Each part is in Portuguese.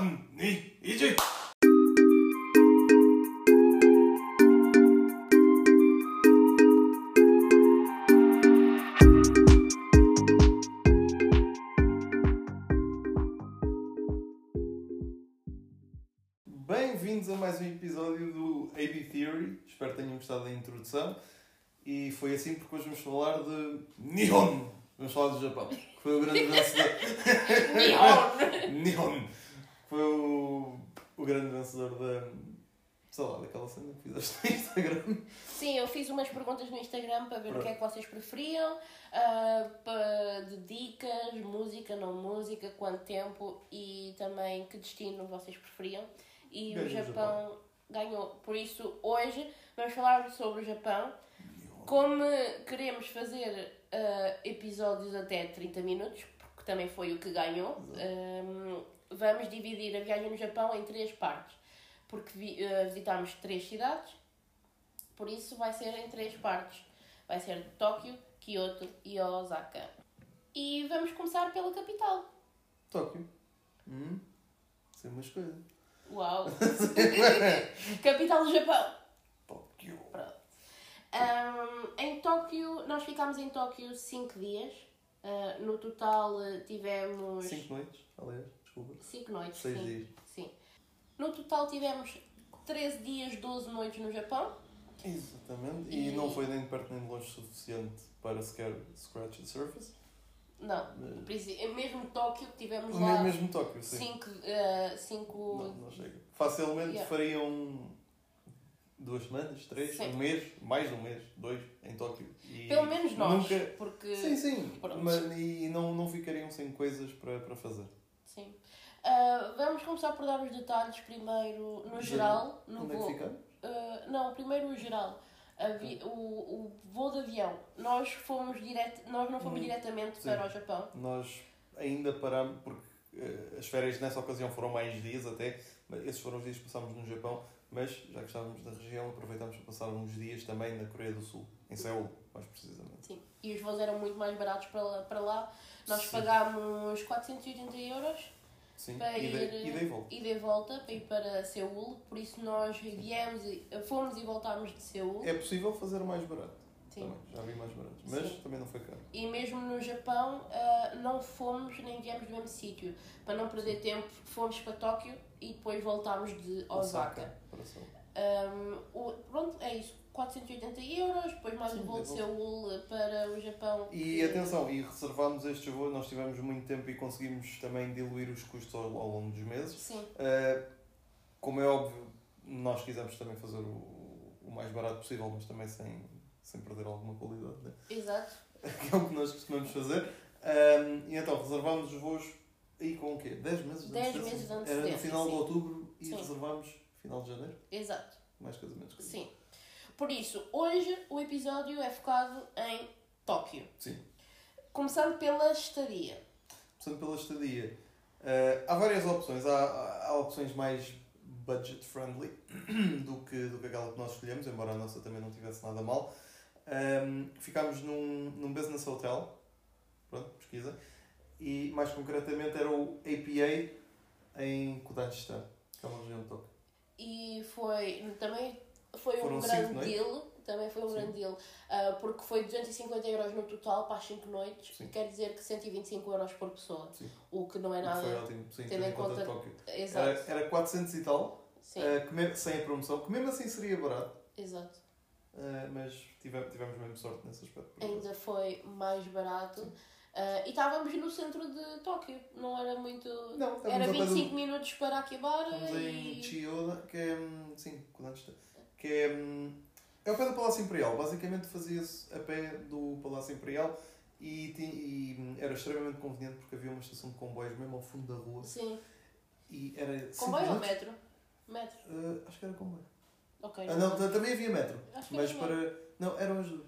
Nihon ni iji. Bem-vindos a mais um episódio do AB Theory. Espero que tenham gostado da introdução. E foi assim porque hoje vamos falar de Nihon. Vamos falar do Japão. Que foi o grande vencedor. Nihon! Nihon. Foi o, o grande vencedor da. sei lá, daquela cena que fizeste no Instagram. Sim, eu fiz umas perguntas no Instagram para ver o Pronto. que é que vocês preferiam, ah, para, de dicas, música, não música, quanto tempo e também que destino vocês preferiam. E Ganhou o o Japão ganhou. Por isso, hoje vamos falar sobre o Japão. Como queremos fazer ah, episódios até 30 minutos, também foi o que ganhou, ah, vamos dividir a viagem no Japão em três partes. Porque vi, ah, visitámos três cidades, por isso vai ser em três partes. Vai ser Tóquio, Kyoto e Osaka. E vamos começar pela capital. Tóquio. Hum. Isso é uma escolha. Uau! capital do Japão! Tóquio. Pronto. Ahm, em Tóquio, nós ficámos em Tóquio 5 dias. Ah, no total eh, tivemos. Cinco noites, aliás, desculpa. 5 noites. Seis sim. dias. sim. No total tivemos 13 dias, 12 noites no Japão. Exatamente. E, E- não foi nem de perto nem de longe o suficiente para sequer scratch the surface. Não, preci- mesmo Tóquio, tivemos lá mesmo Tóquio, sim. 5. Uh, cinco... Não, não chega. Facilmente Yeah. fariam duas semanas, três, Sim. um mês, mais de um mês, dois, em Tóquio. E Pelo menos nós. Nunca... Porque. Sim, sim. Pronto. Mas, e não, não ficariam sem coisas para, para fazer. Sim. Ah, vamos começar por dar os detalhes primeiro no geral. No Onde é voo. que ficamos? Ah, não, primeiro o geral. O, o voo de avião. Nós fomos direto, nós não fomos Hum, diretamente sim. para o Japão. Nós ainda paramos, porque eh, as férias nessa ocasião foram mais dias até, mas esses foram os dias que passámos no Japão, mas já que estávamos na região, aproveitámos para passar uns dias também na Coreia do Sul, em Seul, mais precisamente. Sim. E os voos eram muito mais baratos para lá. Para lá. Nós Sim. pagámos 480 euros Sim, para e ir de, e de volta. e volta para ir para Seul. Por isso nós viemos, e, fomos e voltámos de Seul. É possível fazer mais barato. Sim. Também, já vi mais baratos. Mas Sim. também não foi caro. E mesmo no Japão ah, não fomos nem viemos do mesmo sítio. Para não perder tempo, fomos para Tóquio e depois voltámos de Osaka. Seul. Um, o- pronto, é isso. 480 euros, depois mais Sim, o voo de é. Seul para o Japão. E que- atenção, e reservámos estes voos, nós tivemos muito tempo e conseguimos também diluir os custos ao, ao longo dos meses. Sim, Uh, como é óbvio, nós quisemos também fazer o, o mais barato possível, mas também sem, sem perder alguma qualidade, né? exato. que é o que nós costumamos fazer. Um, e então reservámos os voos aí com o quê? 10 meses de 10 antecedência? meses de Era no antecedência, final de sim. outubro e Sim. reservámos final de janeiro? Exato. Mais casamentos que Sim. Por isso, hoje o episódio é focado em Tóquio. Sim. Começando pela estadia. Portanto, pela estadia. Uh, há várias opções. Há, há, há opções mais budget friendly do que, do que aquela que nós escolhemos, embora a nossa também não tivesse nada mal. Um, ficámos num, num business hotel, pronto, pesquisa, e mais concretamente era o APA em Kudanshan, que é uma região de Tóquio. E foi também foi Foram um grande noites? deal. Também foi um Sim. grande deal. ah, porque foi 250 euros no total para as 5 noites. Sim. Quer dizer que 125 euros por pessoa. Sim. O que não é nada. Foi ótimo, sim, tendo em conta Tóquio. Era, era 400 e tal, Sim, uh, sem a promoção, que mesmo assim seria barato, exato. uh, mas tivemos, tivemos mesmo sorte nesse aspecto. Ainda foi mais barato. Ah, e estávamos no centro de Tóquio. Não era muito. Não, Era ao pé do- 25 minutos para Akihabara Estamos em e. Chiyoda, que é. hum, Sim, Kudanshan, que é. hum, É o pé do Palácio Imperial. Basicamente fazia-se a pé do Palácio Imperial e, e, hum, era extremamente conveniente porque havia uma estação de comboios mesmo ao fundo da rua Sim. e era. Comboio ou metro? Metro. Uh, acho que era comboio. Ok. Ah, não, ta- também havia metro. Acho que Mas era para. Não, eram as duas.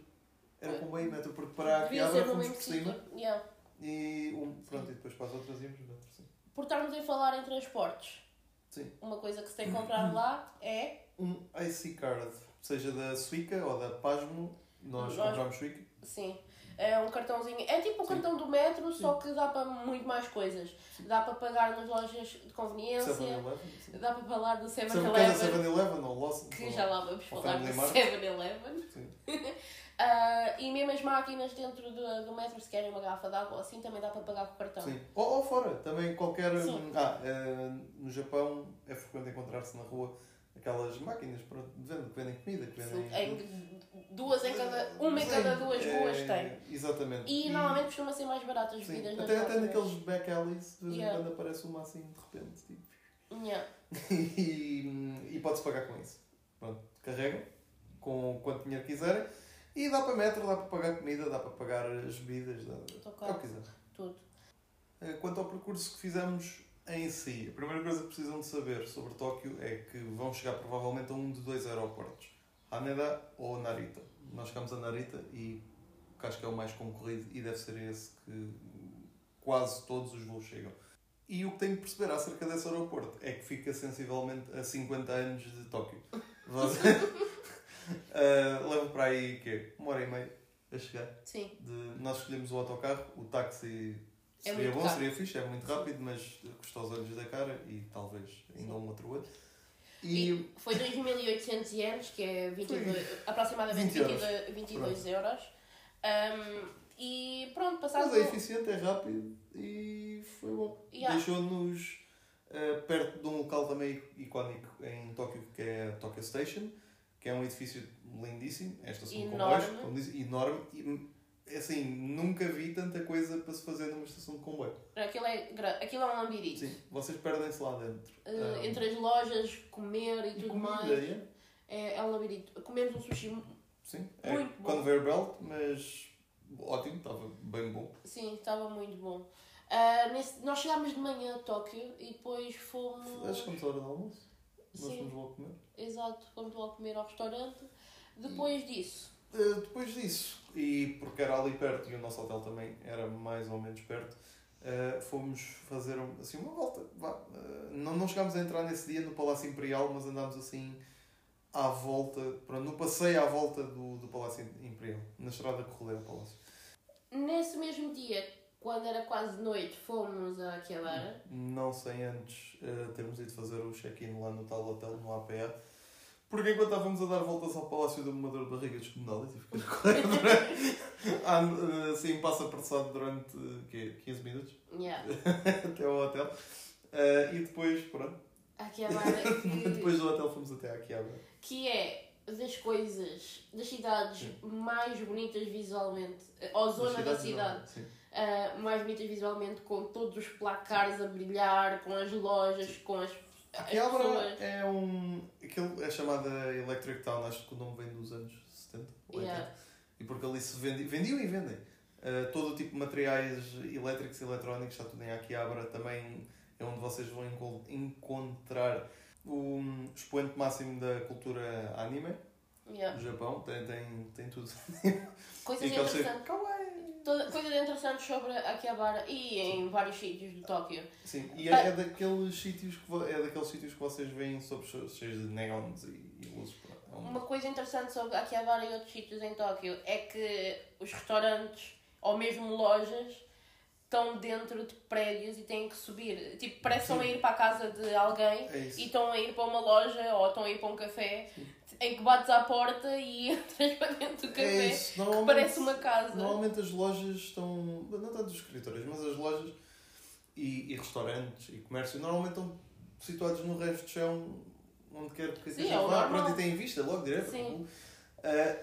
Era comboio e metro, porque para Abra no fomos por cima. Yeah. e, um, pronto, e depois para as outras íamos metro, sim. Por estarmos a falar em transportes, Sim. uma coisa que se tem que comprar lá é. Um IC card, seja da Suica ou da Pasmo, nós Nós- compramos Suica. Sim. É um cartãozinho. É tipo o Sim. cartão do metro, só que dá para muito mais coisas. Dá para pagar nas lojas de conveniência, 7-Eleven. sim. dá para falar do Sempre cada 7-Eleven, 7-Eleven ou Lawson. que já lá vamos falar do Family Mart. 7-Eleven. Ah, e mesmo as máquinas dentro do, do metro, se querem uma garrafa de água, assim também dá para pagar com o cartão. Sim. Ou, ou fora, também qualquer. Sim. Ah, eh, no Japão é frequente encontrar-se na rua aquelas máquinas pronto, de venda, que vendem comida, que vendem. Sim, em duas em cada, uma em cada duas é, ruas tem. Exatamente. E, normalmente costuma ser mais baratas as bebidas até, até naqueles back alleys, de vez Yeah. em quando aparece uma assim de repente. Tipo, Yeah. e, e pode-se pagar com isso. Pronto, carregam com quanto dinheiro quiserem e dá para metro, dá para pagar comida, dá para pagar as bebidas, dá, é o que quiser. Tudo. Eh, Quanto ao percurso que fizemos em si, a primeira coisa que precisam de saber sobre Tóquio é que vão chegar provavelmente a um de dois aeroportos, Haneda ou Narita. Nós chegamos a Narita e que acho que é o mais concorrido e deve ser esse que quase todos os voos chegam. E o que tenho que perceber acerca desse aeroporto é que fica sensivelmente a 50 anos de Tóquio. Você... uh, leva para aí quê? uma hora e meia a chegar. Sim. De- nós escolhemos o autocarro, o táxi É seria bom, caro. seria fixe, é muito rápido, mas custa os olhos da cara e talvez ainda um outro olho. E, E foi 2.800 ienes, que é 22, aproximadamente 20 euros. 22, 22 euros. Um, e pronto, mas passado. é eficiente, é rápido e foi bom. Yeah. Deixou-nos eh, perto de um local também icónico em Tóquio, que é a Tokyo Station, que é um edifício lindíssimo, é a estação de comboios, como disse, enorme. E, assim, nunca vi tanta coisa para se fazer numa estação de comboio. Aquilo é, aquilo é um labirito. Sim, vocês perdem-se lá dentro. Uh, Ah, entre as lojas, comer e e tudo comida, mais. é? É, é um labirinto. Comemos um sushi. Sim, é Muito bom. conveyor belt, mas ótimo, estava bem bom. Sim, estava muito bom. Ah, nesse- nós chegámos de manhã a Tóquio e depois fomos. Acho que à hora do almoço. Nós fomos logo comer. Exato, fomos logo comer ao restaurante. Depois disso, Uh, depois disso, e porque era ali perto e o nosso hotel também era mais ou menos perto, uh, fomos fazer um- assim, uma volta. Vá. Uh, não, não chegámos a entrar nesse dia no Palácio Imperial, mas andámos assim à volta, pronto, no passeio à volta do, do Palácio Imperial, na estrada que rodeia o Palácio. nesse mesmo dia, quando era quase noite, fomos a Akihabara. Não sem antes uh, termos ido fazer o check-in lá no tal hotel, no APA. Porque enquanto estávamos a dar voltas ao Palácio da Madeira de Barriga descomunal, e tive que correr durante, ah, uh, assim, passo apressado durante quê? 15 minutos Yeah. até ao hotel. Uh, e depois, pronto, Akihabara, que, depois do hotel fomos até à Akihabara. que é das coisas, das cidades Sim. mais bonitas visualmente, ou zona da cidade. Sim. Uh, mais bonitas visualmente, com todos os placares a brilhar, com as lojas, com as, Akihabara pessoas. é um. Aquilo é chamada Electric Town, acho que o nome vem dos anos 70 ou 80. Yeah. E porque ali se vende, vendiam e vendem. Uh, todo o tipo de materiais elétricos e eletrónicos, está tudo em Akihabara. Também é onde vocês vão enco- encontrar o um, expoente máximo da cultura anime Yeah. do Japão. Tem, tem, tem tudo. Coisas interessantes, kawaii. Toda- coisas interessantes sobre Akihabara e em vários sítios de Tóquio. Sim, e é, é daqueles sítios que vo- é daqueles sítios que vocês veem sobre cheios de neons e, e luzes. É um- Uma coisa interessante sobre Akihabara e outros sítios em Tóquio é que os restaurantes ou mesmo lojas estão dentro de prédios e têm que subir. Tipo, parece que estão a ir para a casa de alguém É e estão a ir para uma loja ou estão a ir para um café em que bates à porta e entras para dentro do É café. isso. que parece uma casa. normalmente as lojas estão. Não tanto os escritórios, mas as lojas e, e restaurantes e comércio normalmente estão situados no resto de chão onde quer que Sim, esteja é pronto, e têm vista logo direto. Sim. Ah,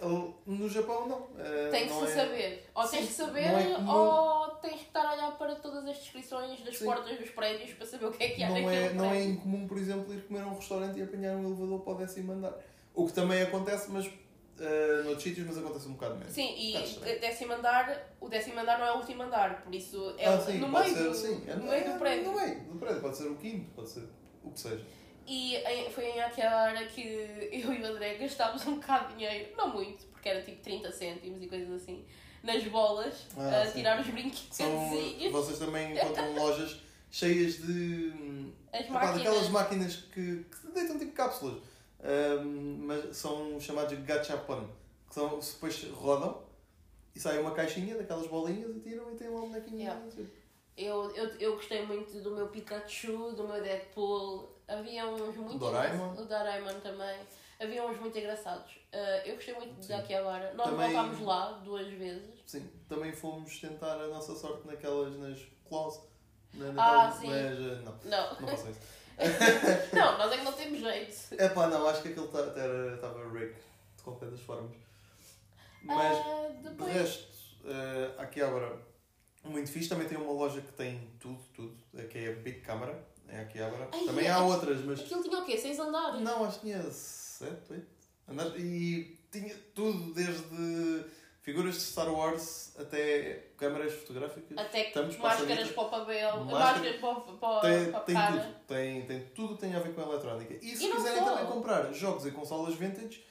no Japão não. Ah, Tem que é- saber. Ou tens Sim, que saber não é comum. ou tens que estar a olhar para todas as descrições das Sim. portas dos prédios para saber o que é que há Não naquele é, não é prédio. incomum, por exemplo, ir comer a um restaurante e apanhar um elevador para o décimo andar. O que também acontece, mas uh, noutros sítios, mas acontece um bocado menos. Sim, e décimo andar, o décimo andar não é o último andar, por isso é ah, sim, no, meio ser, do, sim. É no meio do prédio. No meio do prédio, pode ser o quinto, pode ser o que seja. E foi em aquela hora que eu e o André gastámos um bocado de dinheiro, não muito, porque era tipo 30 cêntimos e coisas assim, nas bolas, Ah, a sim. tirar os São, brinquedos. vocês também encontram lojas cheias de. As epá, máquinas. daquelas máquinas que, que deitam tipo cápsulas. Hum, mas são chamados gachapon. Que são, depois rodam E sai uma caixinha daquelas bolinhas e tiram e tem lá um bonequinho. Yeah. Eu, eu, eu gostei muito do meu Pikachu, do meu Deadpool. Havia uns muito Doraemon. engraçados. O Doraemon também. Havia uns muito engraçados. Uh, eu gostei muito Sim. de Akihabara. Nós Também- voltámos lá duas vezes. Sim, também fomos tentar a nossa sorte naquelas, nas claws. Na, Ah, sim. Mas não, Não, não façam isso. não, nós é que não temos jeito. É pá, não, acho que aquilo estava rigged de qualquer das formas. Mas Ah, de depois. resto, eh, aqui agora, muito fixe. Também tem uma loja que tem tudo, tudo, eh, que é a Big Camera. É aqui agora. Ai, Também é- há outras, mas Aquilo tinha o quê? Seis andares? Não, acho que tinha 7, 8 andares e tinha tudo, desde figuras de Star Wars até câmaras fotográficas. Até Estamos máscaras para o papel, Máscara- máscaras para, para, Tem, para tem cara. tudo, tem, tem tudo que tem a ver com a eletrónica. E se E quiserem só. também comprar jogos e consolas vintage,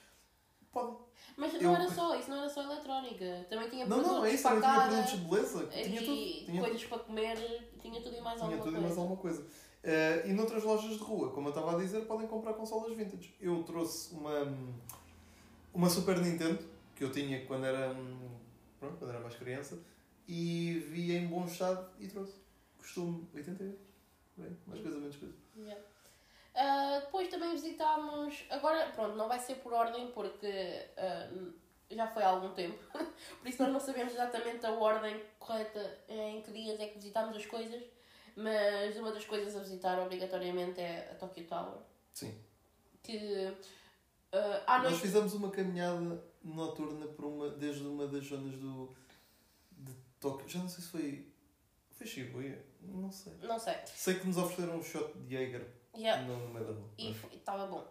podem. Mas Eu- não era só, isso não era só eletrónica. Também tinha Não, produtos não, é isso, para tinha produtos de beleza, tinha tudo. Tinha, coisas para comer, tinha tudo e mais tinha alguma tudo e coisa. mais alguma coisa. Eh, e noutras lojas de rua, como eu estava a dizer, podem comprar consolas vintage. Eu trouxe uma, uma Super Nintendo que eu tinha quando era, hum, pronto, quando era mais criança e vi em bom estado e trouxe. Custou-me 80 euros. Bem, mais coisa, menos coisa. Yeah. Ah, depois também visitámos. Agora, pronto, não vai ser por ordem porque ah, já foi há algum tempo. por isso nós não sabemos exatamente a ordem correta em que dias é que visitámos as coisas. Mas uma das coisas a visitar obrigatoriamente é a Tokyo Tower. Sim. Que à Nós fizemos uma caminhada noturna por uma, desde uma das zonas do de Tóquio. Já não sei se foi. Foi Shibuya? Não sei. Não sei. Sei que nos ofereceram um shot de Jaeger Yeah. no, no meio da rua. E estava bom.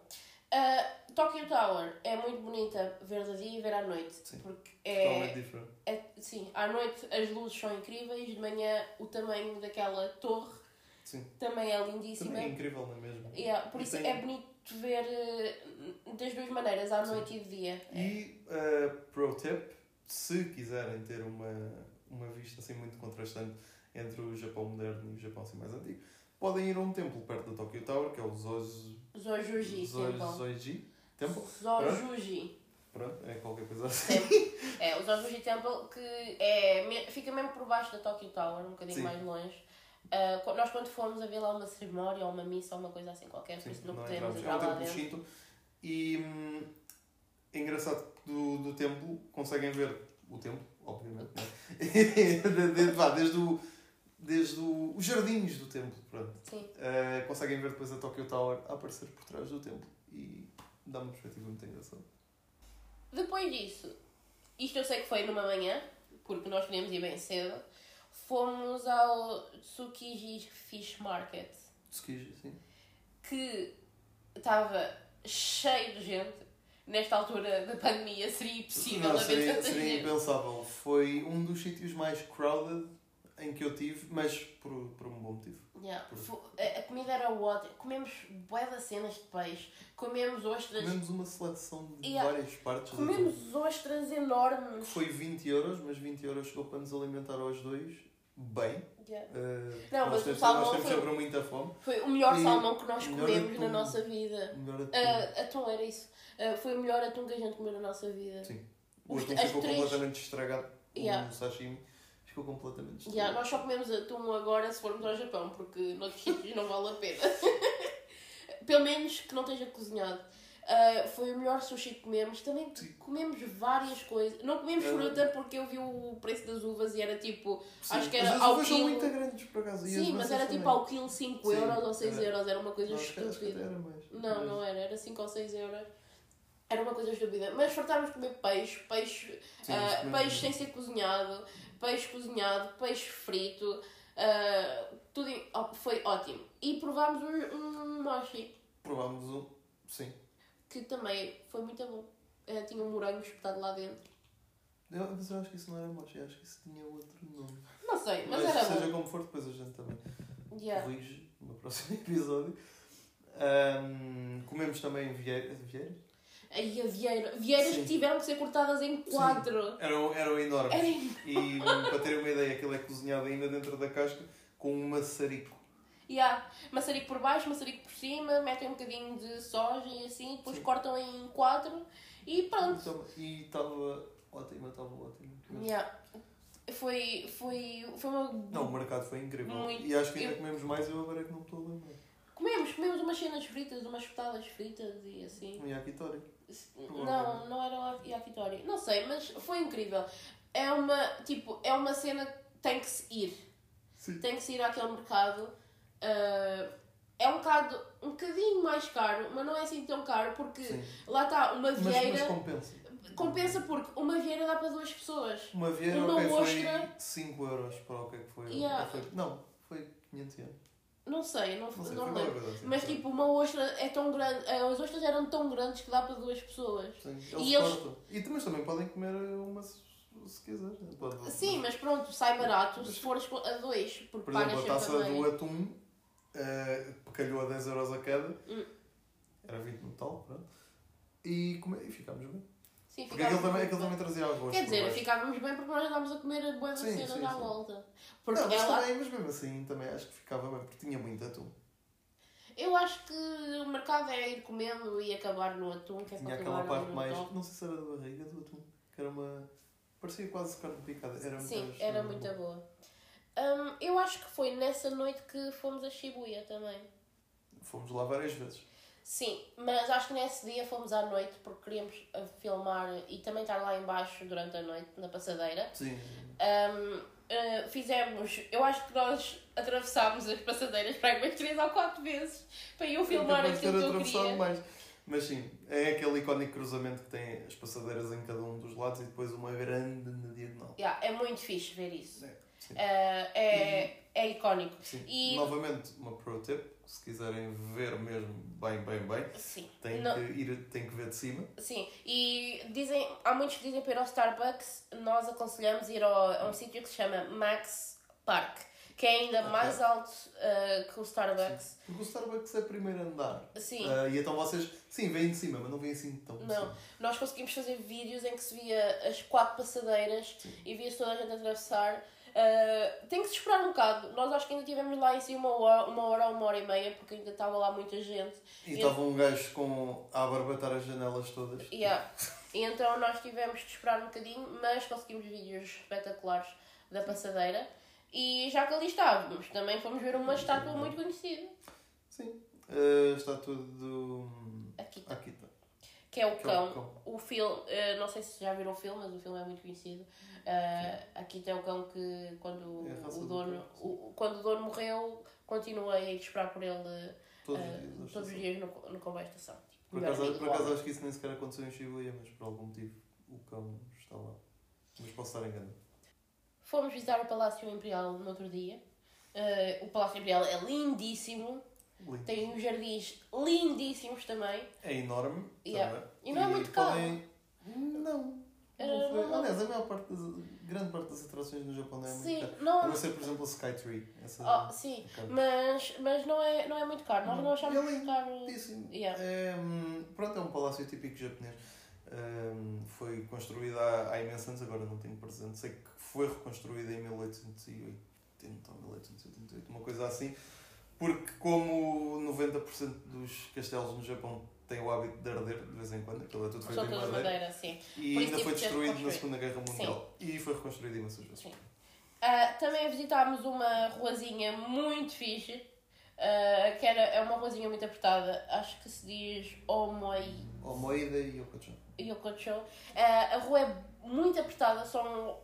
Uh, Tokyo Tower é muito bonita ver de dia e ver à noite. Sim. Porque Totalmente é, diferente. é. Sim, à noite as luzes são incríveis, de manhã o tamanho daquela torre Sim. também é lindíssima. Também é incrível, não é mesmo? Yeah, por E isso tem- é bonito ver uh, das duas maneiras, à Sim. noite e de dia. E, uh, pro tip, se quiserem ter uma, uma vista assim muito contrastante entre o Japão moderno e o Japão assim mais antigo, podem ir a um templo perto da Tokyo Tower, que é o Zoji Zojuji Temple. Zoji Temple. Zojuji. Pronto, é qualquer coisa assim. É, o Zojuji Temple que é, fica mesmo por baixo da Tokyo Tower, um bocadinho Sim. mais longe. Qu- nós quando fomos a ver lá uma cerimónia ou uma missa ou uma coisa assim qualquer, Sim, não, não podemos. É entrar um lá dentro. Shinto. E hum, é engraçado que do, do templo conseguem ver o templo, obviamente, não é? De- de- vá, desde o, desde o, os jardins do templo, pronto. Uh, conseguem ver depois a Tokyo Tower a aparecer por trás do templo e dá uma perspectiva muito engraçada. Depois disso, isto eu sei que foi numa manhã, porque nós queríamos ir bem cedo, fomos ao Tsukiji Fish Market, Tsukiji, sim. que estava cheio de gente. Nesta altura da pandemia seria impossível Não, haver seria, tanta seria gente. impensável. Foi um dos sítios mais crowded em que eu tive, mas por, por um bom motivo. Yeah. Fo- A, a comida era ótima. Comemos de cenas de peixe. Comemos ostras. Comemos uma seleção de Yeah. várias partes. Comemos ostras Que enormes. foi 20 euros, mas 20 euros chegou para nos alimentar aos dois bem. Yeah. Uh, Não, nós mas o temos, salmão nós foi- muita fome. Foi o melhor E salmão que nós comemos na atum. nossa vida. Melhor atum. Ah, atum era isso. Ah, foi o melhor atum que a gente comeu na nossa vida. Sim. o os- atum ficou três- completamente estragado. Yeah. O sashimi ficou completamente estragado. Yeah, nós só comemos atum agora se formos ao Japão, porque noutros sítios não vale a pena. Pelo menos que não esteja cozinhado. Ah, foi o melhor sushi que comemos. Também comemos várias coisas. Não comemos Ah. fruta porque eu vi o preço das uvas e era tipo. Sim, acho que era as ao uvas são quilo. muito grandes, por acaso. as Sim, mas era também. tipo ao quilo 5 Sim, euros ou 6 era. euros. Era uma coisa estúpida. Não, não era, era 5 ou 6 euros. Era uma coisa estúpida. Mas fartámos de comer peixe, peixe, Sim, comemos peixe sem ser cozinhado, peixe cozinhado, peixe frito. ah, tudo em- ó, foi ótimo. E provámos um, um mochi, Provámos um. Sim. que também foi muito bom. Ah, tinha um morango espetado lá dentro. Eu, mas eu acho que isso não era mochi, acho que isso tinha outro nome. Não sei, mas, Mas, era seja bom. como for, depois a gente também Yeah. corrige no próximo episódio. Ahm, comemos também vieira. Aí a vieira. Vieiras Sim. que tiveram que ser cortadas em quatro. Eram, eram enormes. Era E para terem uma ideia, aquilo é cozinhado ainda dentro da casca com um maçarico. Yeah. Maçarico por baixo, maçarico por cima, metem um bocadinho de soja e assim, depois Sim. cortam em quatro e pronto. Então, e estava ótima, estava ótima. Yeah. Foi, foi, foi uma... Não, o mercado foi incrível. Muito. E acho que ainda Eu- comemos mais, eu agora é que não estou a lembrar. Comemos, comemos umas cenas fritas, umas espetadas fritas e assim. Um yakitori. Não, não era o yakitori. Não sei, mas foi incrível. É uma, tipo, é uma cena que tem que se ir. Sim. Tem que se ir àquele mercado. Ah, é um bocado, um bocadinho mais caro, mas não é assim tão caro porque Sim. lá está, uma Mas, mas vieira compensa. compensa porque uma vieira dá para duas pessoas. Uma vieira, Uma ok, ostra- foi 5 euros para o que é que foi. Yeah. Não, foi 500 euros. Não sei, não, Não sei, não lembro. coisa assim. Mas tipo, uma ostra é tão grande, eh, as ostras eram tão grandes que dá para duas pessoas. Sim, eles E eles-. E mas também podem comer uma se, se quiser. né? Pode- Sim, mas pronto, sai barato se fores a dois, porque Por exemplo, a taça do atum eh, calhou a 10 euros a cada. Hum. Era 20 no total, pronto. E, come... e ficámos bem. Sim, Porque aquilo também, aquilo também trazia. Quer dizer, ficávamos bem porque nós andávamos a comer boas Sim, cenas sim, à sim. volta. Porque Não, mas, ela, também, mas mesmo assim também acho que ficava bem, porque tinha muito atum. eu acho que o mercado é ir comendo e acabar no atum, que é Tinha aquela parte mais. top. Não sei se era da barriga do atum, que era uma. parecia quase carne picada. Era Sim, muito era muito boa. Hum, eu acho que foi nessa noite que fomos a Shibuya também. Fomos lá várias vezes. Sim, mas acho que nesse dia fomos à noite porque queríamos uh, filmar e também estar lá embaixo durante a noite, na passadeira. Sim. Um, uh, fizemos, eu acho que nós atravessámos as passadeiras para umas 3 ou 4 vezes para eu filmar ter aquilo que eu queria. mais. Mas sim, é aquele icónico cruzamento que tem as passadeiras em cada um dos lados e depois uma grande na diagonal. Yeah, é muito fixe ver isso. É, sim. Uh, é, é icónico. Sim. E- Novamente, uma pro tip, se quiserem ver mesmo bem, bem, bem, Sim. tem, Não- que, ir, tem que ver de cima. Sim, e dizem, há muitos que dizem para ir ao Starbucks, nós aconselhamos ir ao, a um sítio que se chama Max Park, que é ainda Ok. mais alto uh, que o Starbucks. Porque o Starbucks é primeiro andar. Sim. Ah, e então vocês, sim, vêm de cima, mas não vêm assim tão Não, cima. nós conseguimos fazer vídeos em que se via as quatro passadeiras e via-se toda a gente atravessar. Uh, tem que se esperar um bocado. Nós acho que ainda estivemos lá em si uma hora, uma hora, uma hora e meia, porque ainda estava lá muita gente. E estava um gajo com a barbatar as janelas todas. Yeah. E então nós tivemos que esperar um bocadinho, mas conseguimos vídeos espetaculares da passadeira. E já que ali estávamos, também fomos ver uma estátua muito conhecida, Sim. A estátua do aqui, Akita. Que é o Que é o cão. cão. O filme, eh, não sei se já viram o filme, mas o filme é muito conhecido. Eh, aqui tem o cão que quando É o do dono, sim. o, quando o dono morreu, continuei a esperar por ele Todos os dias. todos os dias no, no comboio da estação. Tipo, Por acaso, por do acaso acho que isso nem sequer aconteceu em Shibuya, mas por algum motivo o cão está lá. Mas posso estar enganado. Fomos visitar o Palácio Imperial no outro dia. Eh, o Palácio Imperial é lindíssimo, Lindo. tem uns jardins lindíssimos também. É enorme. Yeah. E não é muito caro. podem- Não. Não foi. Aliás, a maior parte das, grande parte das atrações no Japão não é muito Sim, caro. A não, não ser, por exemplo, a Skytree. Essa oh, sim, é mas, mas não, é, não é muito caro. Nós Não. não achamos é muito caro. Yeah. É, hum, pronto, é um palácio típico japonês. Hum, foi construído há, há imensos anos, agora não tenho presente. Sei que foi reconstruído em 1880 ou 1888, uma coisa assim. Porque como 90% dos castelos no Japão têm o hábito de arder de vez em quando, aquilo é tudo feito em madeira, madeira, sim. e Por ainda foi destruído na. Segunda Guerra Mundial. E foi reconstruído imensas vezes. Sim. Ah, também visitámos uma ruazinha muito fixe, ah, que era, é uma ruazinha muito apertada, acho que se diz Omoi O Moeda e o Kochon. Yokocho. Ah, a rua é muito apertada são,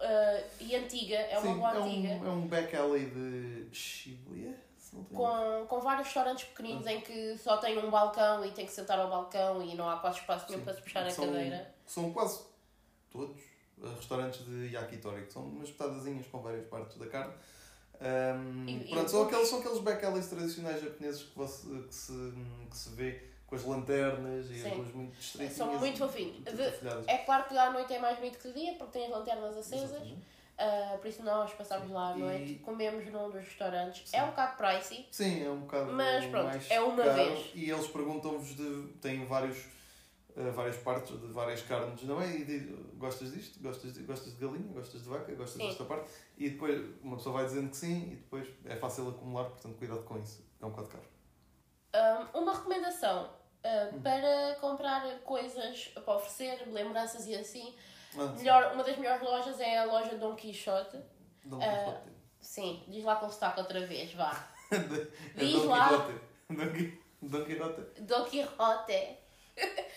e antiga, é uma Sim, rua é antiga. um, é um back alley de Shibuya, Com, com vários restaurantes pequeninos em que só tem um balcão e tem que sentar ao balcão e não há quase espaço nenhum para se puxar a São- cadeira. São quase todos uh, restaurantes de yakitori, que são umas petadazinhas com várias partes da carne. Um, E- e pronto, são, poucos- aqueles, são aqueles back alleys tradicionais japoneses que, você, que, se, que se vê com as lanternas e Sim. as luzes muito estreitinhas. São muito e atalhadas. É claro que à noite é mais bonito que de dia, porque tem as lanternas acesas. Exatamente. Ah, por isso nós passámos lá à E- noite, comemos num dos restaurantes. Sim. É um bocado pricey, Sim, é um bocado Mas pronto, mais é uma caro. vez. E eles perguntam-vos de. têm vários. uh, várias partes de várias carnes, não é? E diz, gostas disto? Gostas de, gostas de galinha? Gostas de vaca? Gostas Sim. desta parte? E depois uma pessoa vai dizendo que sim e depois é fácil acumular, portanto cuidado com isso. É um bocado caro. Ah, uma recomendação Hum. para comprar coisas para oferecer, lembranças e assim. Ah. Melhor, uma das melhores lojas é a loja Don Quixote. Dom Ah, Quixote. Sim, diz lá com o sotaque outra vez, vá. É diz Dom lá. Quixote. Dom Quixote. Don Quixote.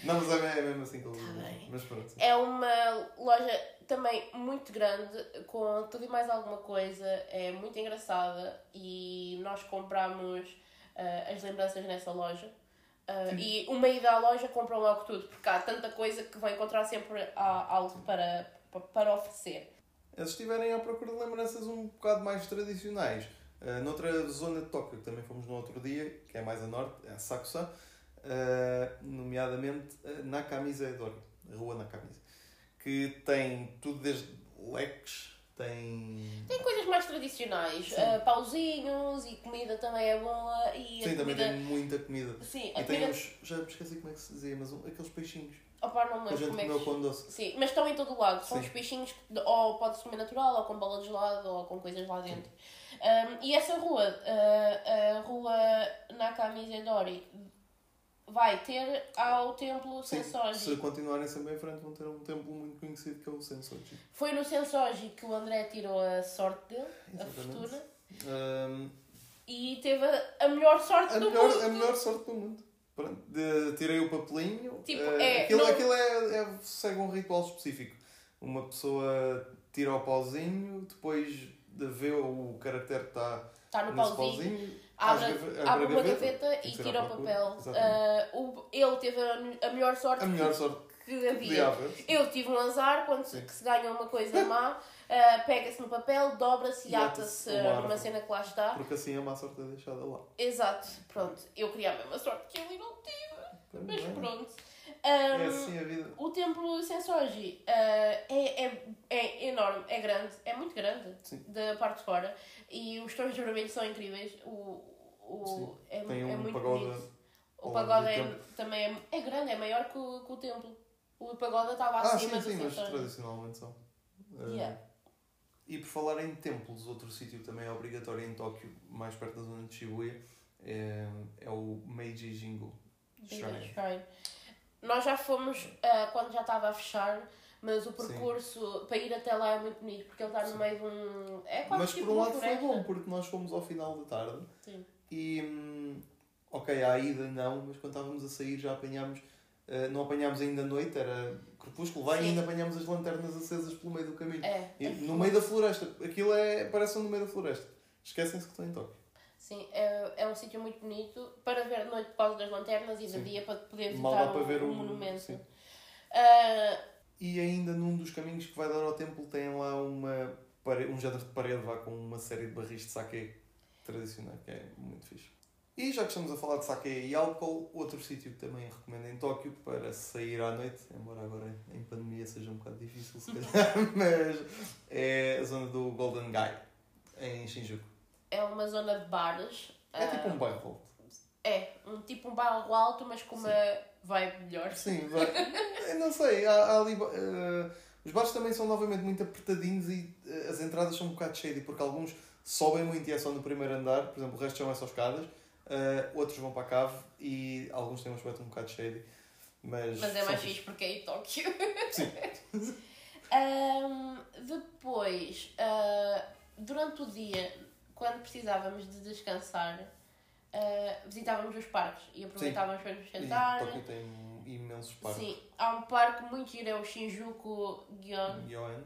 Não, mas é é mesmo assim que Tá bem. Mas pronto. É uma loja também muito grande, com tudo e mais alguma coisa. É muito engraçada e nós compramos ah, as lembranças nessa loja. Ah, e uma ida à loja compram logo tudo, porque há tanta coisa que vai encontrar sempre há algo para, pa- para oferecer. Se estiverem à procura de lembranças um bocado mais tradicionais, uh, noutra zona de Tóquio, que também fomos no outro dia, que é mais a norte, é a Sakusa, uh, nomeadamente uh, Nakamiza Edori, a rua Nakamiza, que tem tudo desde leques, tem... Tem coisas mais tradicionais, ah, pauzinhos e comida também é boa. E a Sim, também comida. tem muita comida. Sim, a E tem comida. uns, já me esqueci como é que se dizia, mas um- aqueles peixinhos Opa, não me a lembro como é que com doce. Sim, mas estão em todo o lado. São Sim. os peixinhos que ou pode-se comer natural, ou com bola de gelado, ou com coisas lá dentro. Um, e essa rua, uh, a rua Nakamizedori, vai ter ao templo Sim, Sensoji. se continuarem sempre em frente vão ter um templo muito conhecido que é o Sensoji. Foi no Sensoji que o André tirou a sorte dele, a Exatamente. fortuna, Um, e teve a, a melhor sorte A do melhor, mundo. a melhor sorte do mundo. Pronto, de- tirei o papelinho. Tipo, eh, é, aquilo não- aquilo é, é- segue um ritual específico. Uma pessoa tira o pauzinho, depois de ver o caractere que está Está no pauzinho. pauzinho, Abre, abre uma gaveta, gaveta e tira o papel. Uh, o- ele teve a, a melhor sorte A melhor sorte que que havia. Eu tive um azar quando se, que se ganha uma coisa má, ah, pega-se no papel, dobra-se e E ata-se ata-se uma numa cena que lá está. Porque assim a má sorte é deixada lá. Exato, pronto. Eu queria a mesma sorte que ele não tive, mas Bem, pronto. É Ahm, assim a vida. O templo Sensoji ah, é, é, é enorme, é grande, é muito grande Sim. da parte de fora e os tons de vermelho são incríveis. O, o, Sim. é, Tem é um muito pagoda bonito. O do é, também é, é grande, é maior que o, que o templo. O pagoda estava Ah, acima sim, sim, mas tradicionalmente são. Eh, Yeah. E por falar em templos, outro sítio também é obrigatório em Tóquio, mais perto da zona de Shibuya, é, é o Meiji Jingu Shrine. Shrine. Nós já fomos ah, quando já estava a fechar, mas o percurso para ir até lá é muito bonito, porque ele está no Sim. meio de um. É quase Mas tipo por um lado foi floresta. bom, porque nós fomos ao final da tarde Sim. e, hum, ok, à ida não, mas quando estávamos a sair já apanhámos, eh, não apanhámos ainda a noite, era crepúsculo, vai e Sim. ainda apanhámos as lanternas acesas pelo meio do caminho. É. E é no meio da floresta, aquilo é, parece um no meio da floresta. Esquecem-se que estão em Tóquio. Sim, é, é um sítio muito bonito para ver de noite por causa das lanternas e de dia para poder Mal visitar dá para o, ver o o- monumento. sim. Ah, E ainda num dos caminhos que vai dar ao templo tem lá uma pare- um género de parede vá, com uma série de barris de sake tradicional, que é muito fixe. E já que estamos a falar de sake e álcool, outro sítio que também recomendo em Tóquio para sair à noite, embora agora em pandemia seja um bocado difícil se calhar, mas é a zona do Golden Guy, em Shinjuku. É uma zona de bares. É Ah, tipo um bairro. É, um tipo um bairro alto, mas com uma vibe melhor. Sim, vai. Não sei, há, há ali. eh, os bares também são novamente muito apertadinhos e eh, as entradas são um bocado shady, porque alguns sobem muito e é só no primeiro andar, por exemplo, o resto são só escadas, outros vão para a cave e alguns têm um aspecto um bocado shady. Mas, Mas é mais fixe. porque é em Tóquio. Sim. Ahm, depois, ah, durante o dia, quando precisávamos de descansar, ah, visitávamos os parques e aproveitávamos para nos sentar. Tóquio tem imensos parques. Sim, há um parque muito giro, é o Shinjuku Gyon. Yoan.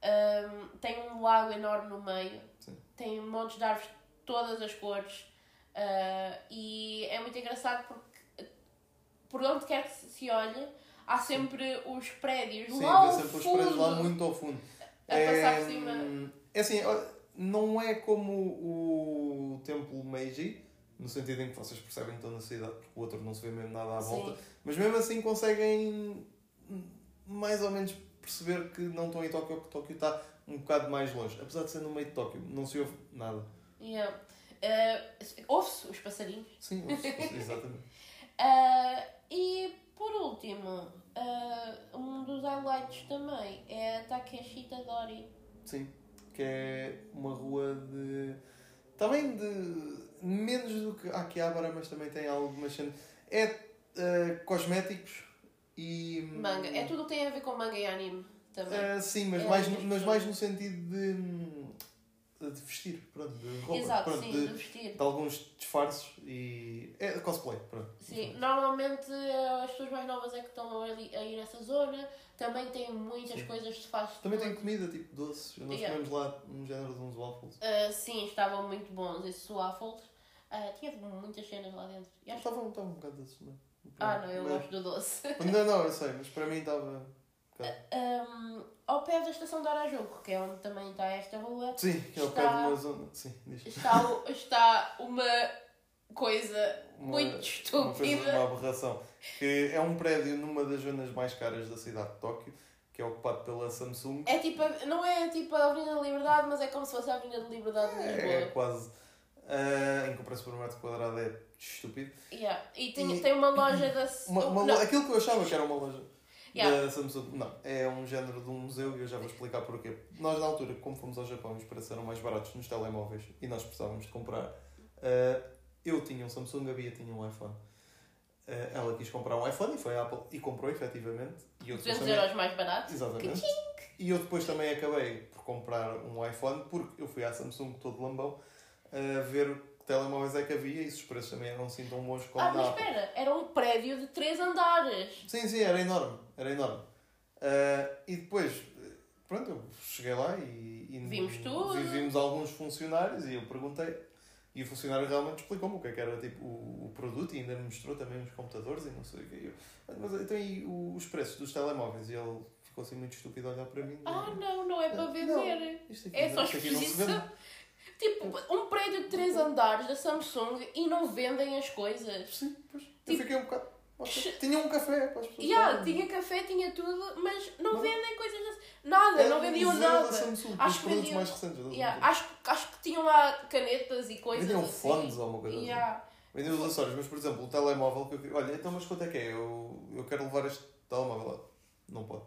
Um, tem um lago enorme no meio, Sim. tem montes de árvores de todas as cores uh, e é muito engraçado porque por onde quer que se olhe há sempre os prédios Sim, lá vê sempre os fundo prédios lá muito ao fundo. a passar por cima. É assim, não é como o templo Meiji, no sentido em que vocês percebem que estão na cidade, porque o outro não se vê mesmo nada à Sim. volta, mas mesmo assim conseguem mais ou menos perceber que não estão em Tóquio que Tóquio está um bocado mais longe. Apesar de ser no meio de Tóquio, não se ouve nada. Yeah. Uh, Ouve-se os passarinhos. Sim, exatamente. Uh, e por último, uh, um dos highlights também é a Takeshita Dori. Sim, que é uma rua de. Também de. menos do que Akihabara, mas também tem algumas cenas. É eh, cosméticos e. Manga. É tudo o que tem a ver com manga e anime. também. Ah, sim, mas, É, mais, mas mais no sentido de, hum, de vestir, pronto, de roupa. Exato, pronto, sim, de, de vestir. de alguns disfarces e. É cosplay, pronto. Sim, normalmente eh, as pessoas mais novas é que estão ali a ir nessa zona. Também tem muitas Sim. coisas de fast Também tem comida, tipo doces. Nós Yeah. comemos lá um género de uns waffles. Ah, sim, estavam muito bons esses waffles. Ah, tinha muitas cenas lá dentro. Acho- estavam um bocado doces, não é? Ah, não, eu Mas- gosto do doce. Não, não, eu sei, mas para mim estava. Um ao pé da estação de Arajuco, que é onde também está esta rua, Sim, que é pé Está- de uma zona. Sim, está, está uma coisa Uma- muito Uma, coisa, estúpida. uma aberração. Que é um prédio numa das zonas mais caras da cidade de Tóquio, que é ocupado pela Samsung. É tipo, não é tipo a Avenida da Liberdade, mas é como se fosse a Avenida da Liberdade de Lisboa. É, quase. ah, em comparação por um metro quadrado é estúpido. Yeah. E, tem, E- tem uma loja da. Uma, uma não, Aquilo que eu achava que era uma loja Yeah. da Samsung, não, é um género de um museu e eu já vou explicar porquê. Nós, na altura, como fomos ao Japão, os preços eram mais baratos nos telemóveis e nós precisávamos de comprar. ah, eu tinha um Samsung, a Bia tinha um iPhone. Ah, ela quis comprar um iPhone e foi à Apple e comprou efetivamente. E eu depois 200 também- euros mais barato. Exatamente. E eu depois também acabei por comprar um iPhone porque eu fui à Samsung todo lambão a ver que telemóveis é que havia e os preços também eram assim tão bons como Ah, mas espera, era um prédio de 3 andares. Sim, sim, era enorme. Era enorme. Ah, e depois, pronto, eu cheguei lá e, e Vimos tudo. vi- Vimos alguns funcionários e eu perguntei. E o funcionário realmente explicou-me o que é que era tipo, o, o produto e ainda me mostrou também os computadores e não sei o que. Eu, mas então e o- os preços dos telemóveis? E ele ficou assim muito estúpido a olhar para mim. Ah, não, não é para Não, vender. Isto aqui, É só isto aqui não se vende. Tipo, um prédio de 3 andares da Samsung e não vendem as coisas. Sim, pois. Eu Tipo- fiquei um bocado. Tinha um café para as pessoas. Yeah, tinha café, tinha tudo, mas não, Não. vendem coisas assim. Nada, Era não vendiam nada. Da Samsung, Acho que produtos vendiam- mais recentes. Yeah, acho, acho que tinham lá canetas e coisas Vendiam assim. fones ou uma coisa assim. Yeah. Vendiam os acessórios, mas por exemplo, o telemóvel que eu Olha, então mas quanto é que é? Eu, eu quero levar este telemóvel lá. Não pode.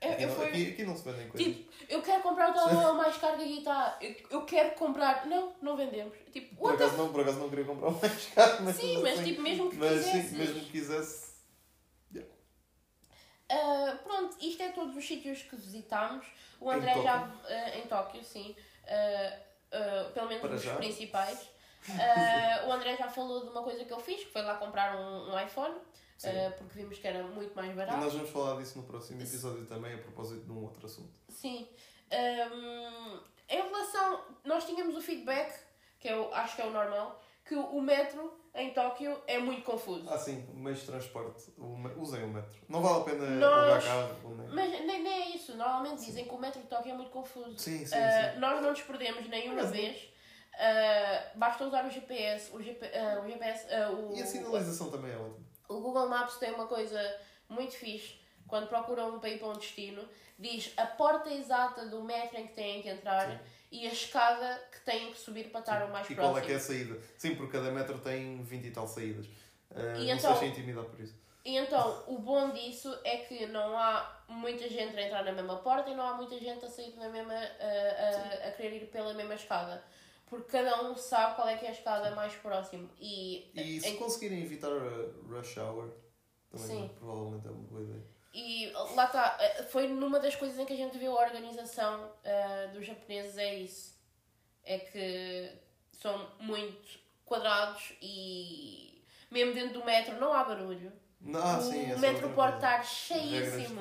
Eu, Aqui, eu não, fui- aqui, aqui não se vendem coisas. Tipo, eu quero comprar o telemóvel mais caro que aqui está. Eu, eu quero comprar. Não, não vendemos. Tipo, por, acaso não, por acaso não queria comprar um mais caro. Mas Sim, mas assim, tipo, mesmo que mas quisesses. sim, mesmo que quisesse. Ah, pronto, isto é todos os sítios que visitámos. O Em André já. ah, em Tóquio, sim. Ah, pelo menos Para os já. principais. O André já falou de uma coisa que eu fiz, que foi lá comprar um, um iPhone, Sim. ah, porque vimos que era muito mais E barato. nós vamos falar disso no próximo episódio também, a propósito de um outro assunto. Sim. Ahm, em relação. Nós tínhamos o feedback, que eu acho que é o normal, que o metro em Tóquio é muito confuso. Ah, sim, meios de transporte. Usem o metro. Não vale a pena Nós- carro. Nem... Mas nem, nem é isso. Normalmente dizem que o metro de Tóquio é muito confuso. Sim, sim, Ah, sim. nós não nos perdemos nenhuma Mas- vez. Ah, basta usar o GPS. O, GP, ah, o GPS. ah, o, E a sinalização também é ótima. O Google Maps tem uma coisa muito fixe. Quando procuram para ir para um destino, diz a porta exata do metro em que têm que entrar Sim. e a escada que têm que subir para estar o mais e próximo. qual é que é a saída? Sim, porque cada metro tem 20 e tal saídas. Ah, E não então- se deixem intimidar por isso. E então, o bom disso é que não há muita gente a entrar na mesma porta e não há muita gente a sair na mesma, a, a, a querer ir pela mesma escada. Porque cada um sabe qual é que é a escada mais próximo. E, E se em- conseguirem evitar a rush hour, também Sim. provavelmente é uma boa ideia. e lá está, eh, foi numa das coisas em que a gente viu a organização eh, dos japoneses, é isso. É que são muito quadrados e mesmo dentro do metro não há barulho. Ah, o sim, essa é metro pode estar cheíssimo.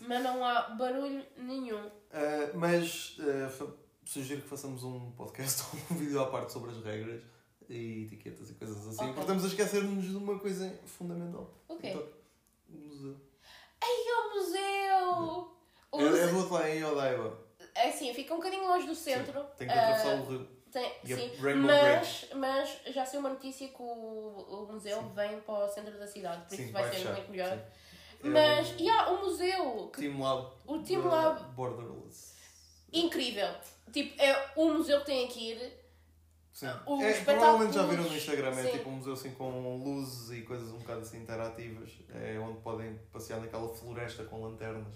Mas não há barulho nenhum. Ah, mas ah, fa- sugiro que façamos um podcast ou um vídeo à parte sobre as regras e etiquetas e coisas assim. Ok. Porque estamos a esquecer-nos de uma coisa fundamental. O quê? Então, o museu. Ai, o museu! O É, é museu- do outro lado em Odaiba. É assim, fica um bocadinho longe do centro. Tem que atravessar Ah, o rio. tem- E a sim, mas, mas já saiu uma notícia que o, o museu Sim. vem para o centro da cidade, por Sim, isso vai, ser fechar, muito melhor. sim. É Mas, e há o museu, que- Team Lab. o Team Lab, Borderless. incrível. Tipo, é o museu que tem que ir. Sim. O É, espetáculo provavelmente já viram no Instagram, é sim. tipo um museu assim com luzes e coisas um bocado assim interativas. É onde podem passear naquela floresta com lanternas.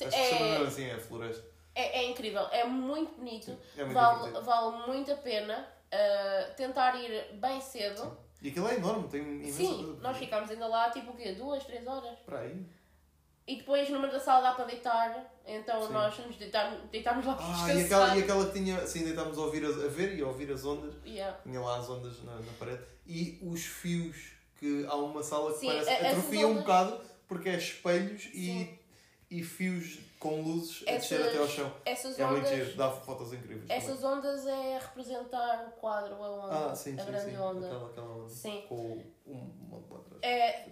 Acho que se chama É, assim, é a floresta. é, é incrível, é muito bonito. É muito Vale, divertido. vale muito a pena ah, tentar ir bem cedo. Sim. E aquilo é enorme, tem imensa Sim, nós ficámos ainda lá tipo o quê? Duas, três horas? Para aí. E depois numa da sala dá para deitar, então Sim. nós nos deitámos, deitámos lá para Ah, descansar. e aquela, e aquela que tinha, assim, deitámos a, ouvir a ver e a ouvir as ondas. Yeah. Tinha lá as ondas na, na parede. E os fios, que há uma sala que Sim, parece a- essas atrofia um ondas- bocado porque é espelhos e, Sim. e fios com luzes a Essas- descer até ao chão. Essas É muito ondas, giro, dá fotos incríveis. também. essas ondas é representar o quadro, a onda, Ah, sim, a sim, grande sim. onda. Aquela, aquela onda. Sim. Com um monte lá atrás. É,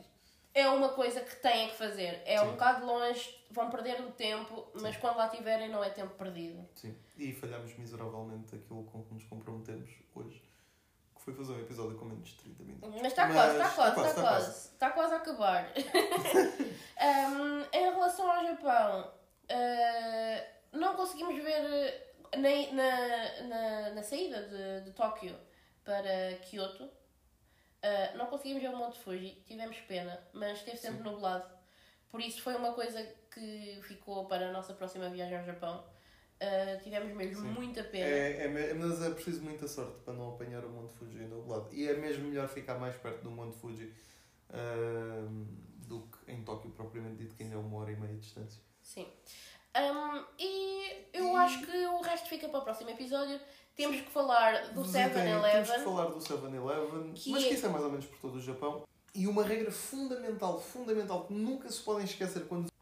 é uma coisa que têm que fazer. É Sim. um bocado longe, vão perder o tempo, mas quando lá estiverem não é tempo perdido. Sim. E falhámos miseravelmente aquilo com que nos comprometemos hoje, que foi fazer um episódio com menos de 30 minutos. Mas está Mas quase, está quase, quase, está está quase. Está quase a acabar. Um, em relação ao Japão, uh, não conseguimos ver uh, na, na, na, na saída de, de Tóquio para Kyoto. Uh, não conseguimos ver o Monte Fuji, tivemos pena, mas esteve sempre nublado. Por isso foi uma coisa que ficou para a nossa próxima viagem ao Japão. Uh, tivemos mesmo Sim. muita pena. É, é, mas é preciso muita sorte para não apanhar o Monte Fuji nublado. E é mesmo melhor ficar mais perto do Monte Fuji ahm, do que em Tóquio, propriamente dito, que ainda é uma hora e meia de distância. Sim. Um, e eu E- acho que o resto fica para o próximo episódio. Temos que falar do Visitem- Temos que 7-Eleven. falar do 7-Eleven, Que mas é- que isso é mais ou menos por todo o Japão. E uma regra fundamental, fundamental, que nunca se podem esquecer quando